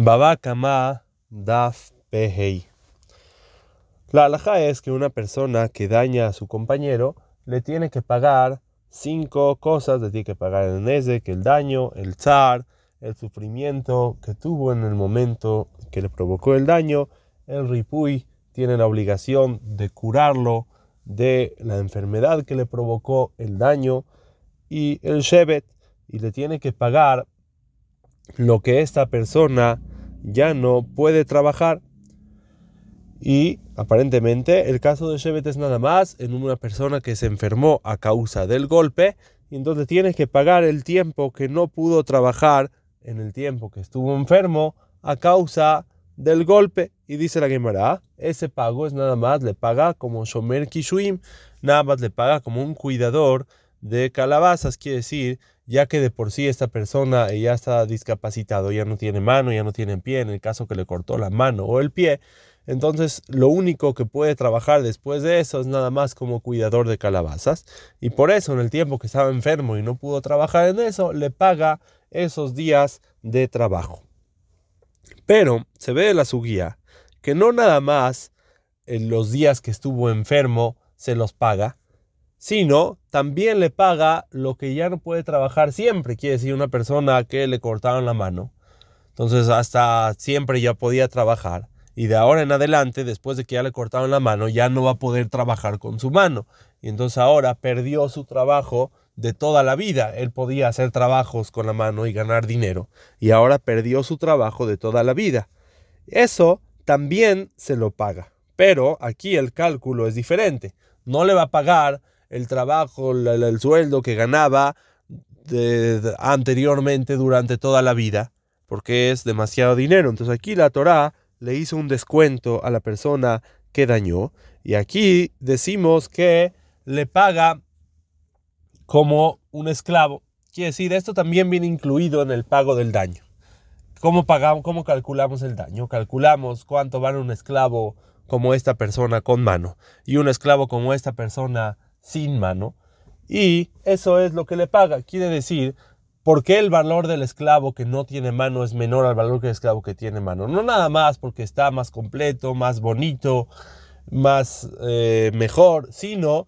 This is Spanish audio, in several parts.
Baba Kama Daf Pehei. La alhaja es que una persona que daña a su compañero le tiene que pagar cinco cosas, le tiene que pagar el que el daño, el zar, el sufrimiento que tuvo en el momento que le provocó el daño, el ripuy tiene la obligación de curarlo de la enfermedad que le provocó el daño y el shevet y le tiene que pagar lo que esta persona ya no puede trabajar. Y aparentemente el caso de Shevet es nada más en una persona que se enfermó a causa del golpe y entonces tiene que pagar el tiempo que no pudo trabajar en el tiempo que estuvo enfermo a causa del golpe. Y dice la Gemara, ese pago es nada más, le paga como Shomer Kishuim, nada más le paga como un cuidador de calabazas, quiere decir, ya que de por sí esta persona ya está discapacitado, ya no tiene mano, ya no tiene pie, en el caso que le cortó la mano o el pie, entonces lo único que puede trabajar después de eso es nada más como cuidador de calabazas, y por eso en el tiempo que estaba enfermo y no pudo trabajar en eso, le paga esos días de trabajo. Pero se ve de la guía que no nada más en los días que estuvo enfermo se los paga, sino también le paga lo que ya no puede trabajar siempre. Quiere decir, una persona que le cortaron la mano, entonces hasta siempre ya podía trabajar. Y de ahora en adelante, después de que ya le cortaron la mano, ya no va a poder trabajar con su mano. Y entonces ahora perdió su trabajo de toda la vida. Él podía hacer trabajos con la mano y ganar dinero. Y ahora perdió su trabajo de toda la vida. Eso también se lo paga. Pero aquí el cálculo es diferente. No le va a pagar el trabajo, el, sueldo que ganaba anteriormente durante toda la vida, porque es demasiado dinero. Entonces aquí la Torá le hizo un descuento a la persona que dañó y aquí decimos que le paga como un esclavo. Quiere decir, esto también viene incluido en el pago del daño. ¿Cómo, pagamos, cómo calculamos el daño? Calculamos cuánto vale un esclavo como esta persona con mano y un esclavo como esta persona sin mano. Y eso es lo que le paga. Quiere decir, ¿por qué el valor del esclavo que no tiene mano es menor al valor del esclavo que tiene mano? No nada más porque está más completo, más bonito, más eh, mejor, sino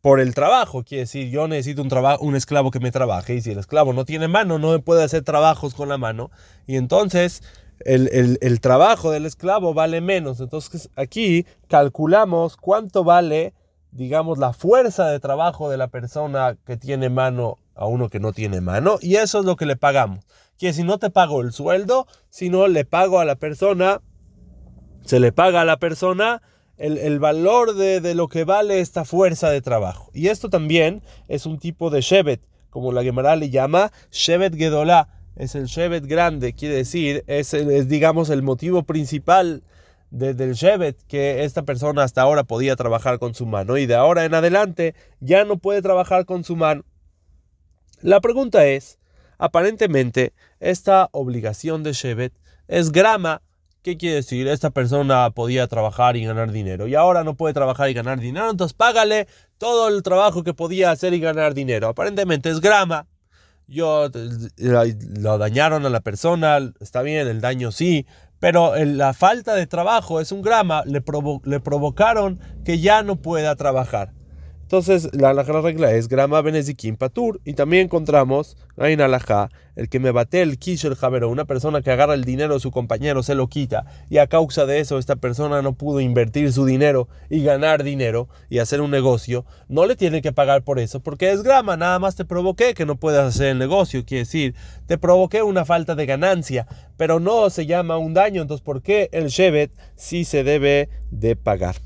por el trabajo. Quiere decir, yo necesito un, un esclavo que me trabaje y si el esclavo no tiene mano, no puede hacer trabajos con la mano. Y entonces el, el trabajo del esclavo vale menos. Entonces aquí calculamos cuánto vale digamos, la fuerza de trabajo de la persona que tiene mano a uno que no tiene mano, y eso es lo que le pagamos. Que si no te pago el sueldo, sino le pago a la persona, se le paga a la persona el, valor de, lo que vale esta fuerza de trabajo. Y esto también es un tipo de Shevet, como la Gemara le llama Shevet Gedolá, es el Shevet grande, quiere decir, es, es digamos el motivo principal desde el Shevet que esta persona hasta ahora podía trabajar con su mano y de ahora en adelante ya no puede trabajar con su mano. La pregunta es, aparentemente esta obligación de Shevet es grama. ¿Qué quiere decir? Esta persona podía trabajar y ganar dinero y ahora no puede trabajar y ganar dinero, entonces págale todo el trabajo que podía hacer y ganar dinero. Aparentemente es grama. Yo lo dañaron a la persona, está bien, el daño sí, pero la falta de trabajo es un grama, le, le provocaron que ya no pueda trabajar. Entonces, la, regla es grama benezikim patur. Y también encontramos, en alajá, el que me bate el kish el javero, una persona que agarra el dinero de su compañero, se lo quita. Y a causa de eso, esta persona no pudo invertir su dinero y ganar dinero y hacer un negocio. No le tiene que pagar por eso, porque es grama. Nada más te provoqué que no puedas hacer el negocio. Quiere decir, te provoqué una falta de ganancia, pero no se llama un daño. Entonces, ¿por qué el Shevet sí se debe de pagar?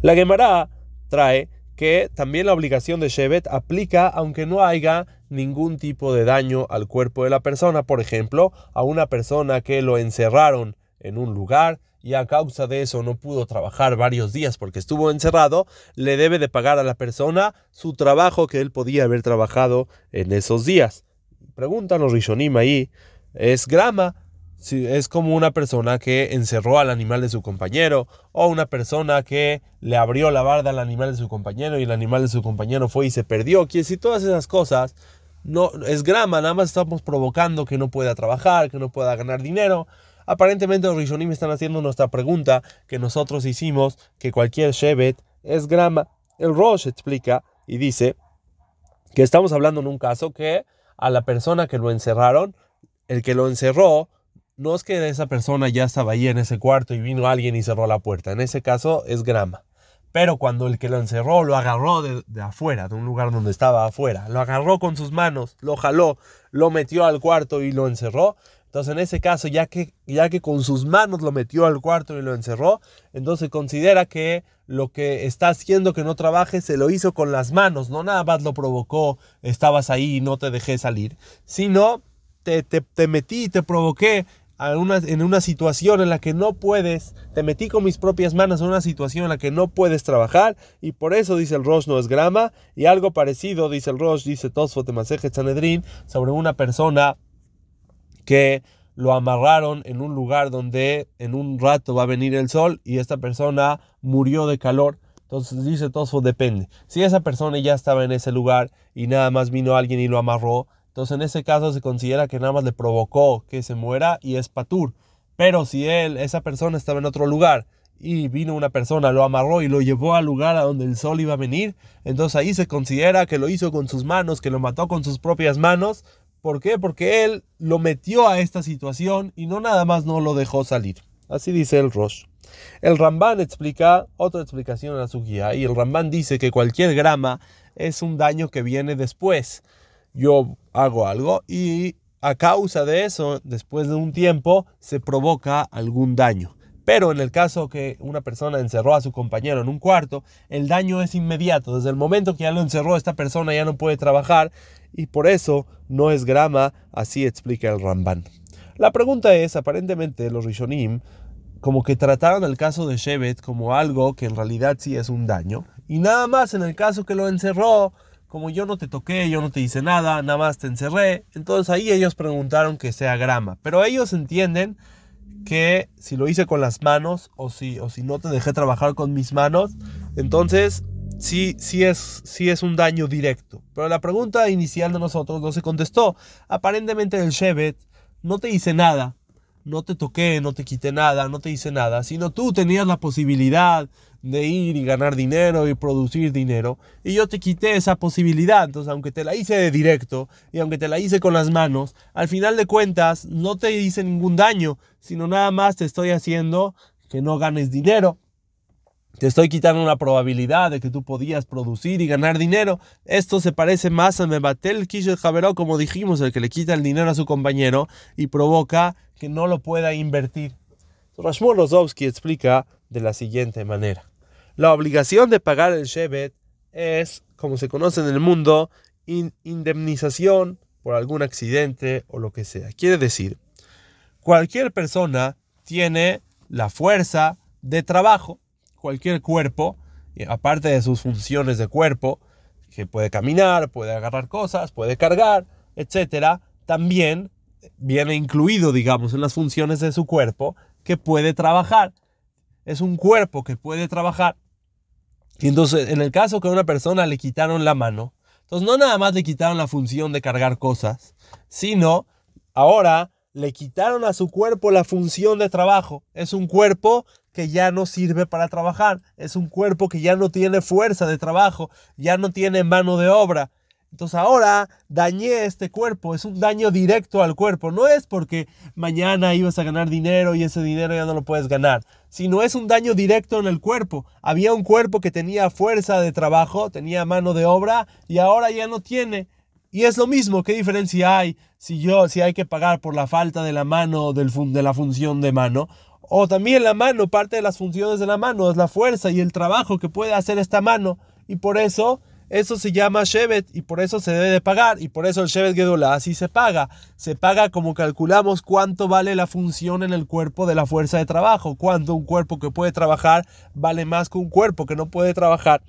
La Gemara trae que también la obligación de Shevet aplica aunque no haya ningún tipo de daño al cuerpo de la persona. Por ejemplo, a una persona que lo encerraron en un lugar y a causa de eso no pudo trabajar varios días porque estuvo encerrado, le debe de pagar a la persona su trabajo que él podía haber trabajado en esos días. Preguntan los Rishonim ahí, ¿es grama? Es como una persona que encerró al animal de su compañero o una persona que le abrió la barda al animal de su compañero y el animal de su compañero fue y se perdió. Quiere decir, todas esas cosas no es grama, nada más estamos provocando que no pueda trabajar, que no pueda ganar dinero. Aparentemente los Rishonim están haciendo nuestra pregunta que nosotros hicimos, que cualquier Shevet es grama. El Rosh explica y dice que estamos hablando en un caso que a la persona que lo encerraron, el que lo encerró, no es que esa persona ya estaba ahí en ese cuarto y vino alguien y cerró la puerta. En ese caso es grama. Pero cuando el que lo encerró lo agarró de, afuera, de un lugar donde estaba afuera, lo agarró con sus manos, lo jaló, lo metió al cuarto y lo encerró, entonces en ese caso, ya que, ya que con sus manos lo metió al cuarto y lo encerró, entonces considera que lo que está haciendo que no trabaje se lo hizo con las manos, no nada más lo provocó, estabas ahí y no te dejé salir, sino te, te, te metí, te provoqué en una situación en la que no puedes, te metí con mis propias manos en una situación en la que no puedes trabajar y por eso dice el Rosh no es grama y algo parecido dice el Rosh, dice Tosfot de Sanedrin sobre una persona que lo amarraron en un lugar donde en un rato va a venir el sol y esta persona murió de calor. Entonces dice Tosfot depende. Si esa persona ya estaba en ese lugar y nada más vino alguien y lo amarró, entonces en ese caso se considera que nada más le provocó que se muera y es patur. Pero si él, esa persona estaba en otro lugar y vino una persona, lo amarró y lo llevó al lugar a donde el sol iba a venir, entonces ahí se considera que lo hizo con sus manos, que lo mató con sus propias manos. ¿Por qué? Porque él lo metió a esta situación y no nada más no lo dejó salir. Así dice el Rosh. El Ramban explica otra explicación a su guía y el Ramban dice que cualquier grama es un daño que viene después yo hago algo y a causa de eso, después de un tiempo, se provoca algún daño. Pero en el caso que una persona encerró a su compañero en un cuarto, el daño es inmediato. Desde el momento que ya lo encerró, esta persona ya no puede trabajar y por eso no es grama, así explica el Ramban. La pregunta es, aparentemente los Rishonim como que trataron el caso de Shevet como algo que en realidad sí es un daño y nada más en el caso que lo encerró como yo no te toqué, yo no te hice nada, nada más te encerré. Entonces ahí ellos preguntaron que sea grama. Pero ellos entienden que si lo hice con las manos o si, o si no te dejé trabajar con mis manos, entonces sí, sí, es, sí es un daño directo. Pero la pregunta inicial de nosotros no se contestó. Aparentemente el Shevet no te hice nada, no te toqué, no te quité nada, no te hice nada, sino tú tenías la posibilidad de ir y ganar dinero y producir dinero. Y yo te quité esa posibilidad. Entonces, aunque te la hice de directo y aunque te la hice con las manos, al final de cuentas no te hice ningún daño, sino nada más te estoy haciendo que no ganes dinero. Te estoy quitando una probabilidad de que tú podías producir y ganar dinero. Esto se parece más a Mebatel Kishel Javeró, como dijimos, el que le quita el dinero a su compañero y provoca que no lo pueda invertir. Rashmur Rozovsky explica de la siguiente manera. La obligación de pagar el Shevet es, como se conoce en el mundo, indemnización por algún accidente o lo que sea. Quiere decir, cualquier persona tiene la fuerza de trabajo, cualquier cuerpo, aparte de sus funciones de cuerpo, que puede caminar, puede agarrar cosas, puede cargar, etc., también viene incluido, digamos, en las funciones de su cuerpo que puede trabajar. Es un cuerpo que puede trabajar y entonces, en el caso que a una persona le quitaron la mano, entonces no nada más le quitaron la función de cargar cosas, sino ahora le quitaron a su cuerpo la función de trabajo. Es un cuerpo que ya no sirve para trabajar, es un cuerpo que ya no tiene fuerza de trabajo, ya no tiene mano de obra. Entonces ahora dañé este cuerpo, es un daño directo al cuerpo. No es porque mañana ibas a ganar dinero y ese dinero ya no lo puedes ganar, sino es un daño directo en el cuerpo. Había un cuerpo que tenía fuerza de trabajo, tenía mano de obra y ahora ya no tiene. Y es lo mismo, ¿qué diferencia hay si yo si hay que pagar por la falta de la mano del de la función de mano? O también la mano, parte de las funciones de la mano es la fuerza y el trabajo que puede hacer esta mano y por eso eso se llama Shevet y por eso se debe de pagar y por eso el Shevet Gedolá así se paga. Se paga como calculamos cuánto vale la función en el cuerpo de la fuerza de trabajo, cuánto un cuerpo que puede trabajar vale más que un cuerpo que no puede trabajar.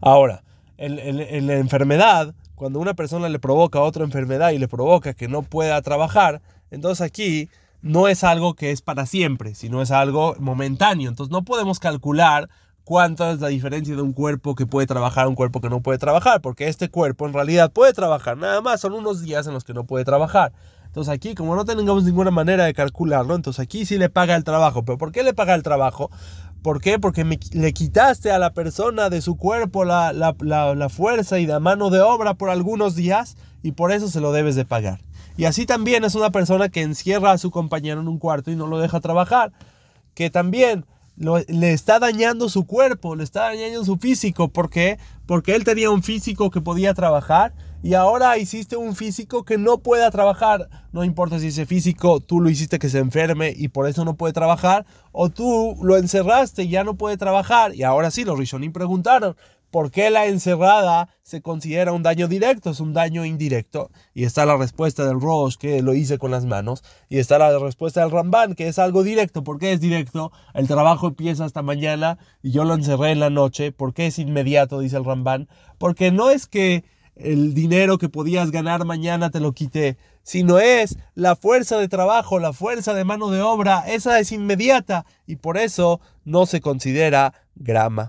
Ahora, en, la enfermedad, cuando una persona le provoca otra enfermedad y le provoca que no pueda trabajar, entonces aquí no es algo que es para siempre, sino es algo momentáneo. Entonces no podemos calcular cuánto es la diferencia de un cuerpo que puede trabajar a un cuerpo que no puede trabajar, porque este cuerpo en realidad puede trabajar, nada más son unos días en los que no puede trabajar. Entonces aquí, como no tengamos ninguna manera de calcularlo, entonces aquí sí le paga el trabajo. ¿Pero por qué le paga el trabajo? ¿Por qué? Porque le quitaste a la persona de su cuerpo la, la, fuerza y la mano de obra por algunos días y por eso se lo debes de pagar. Y así también es una persona que encierra a su compañero en un cuarto y no lo deja trabajar, que también le está dañando su cuerpo, le está dañando su físico. ¿Por qué? Porque él tenía un físico que podía trabajar y ahora hiciste un físico que no pueda trabajar. No importa si ese físico tú lo hiciste que se enferme y por eso no puede trabajar, o tú lo encerraste y ya no puede trabajar. Y ahora sí, los Rishonim preguntaron, ¿por qué la encerrada se considera un daño directo? Es un daño indirecto. Y está la respuesta del Rosh, que lo hice con las manos. Y está la respuesta del Ramban, que es algo directo. ¿Por qué es directo? El trabajo empieza hasta mañana y yo lo encerré en la noche. ¿Por qué es inmediato? Dice el Ramban. Porque no es que el dinero que podías ganar mañana te lo quité, sino es la fuerza de trabajo, la fuerza de mano de obra, esa es inmediata y por eso no se considera grama.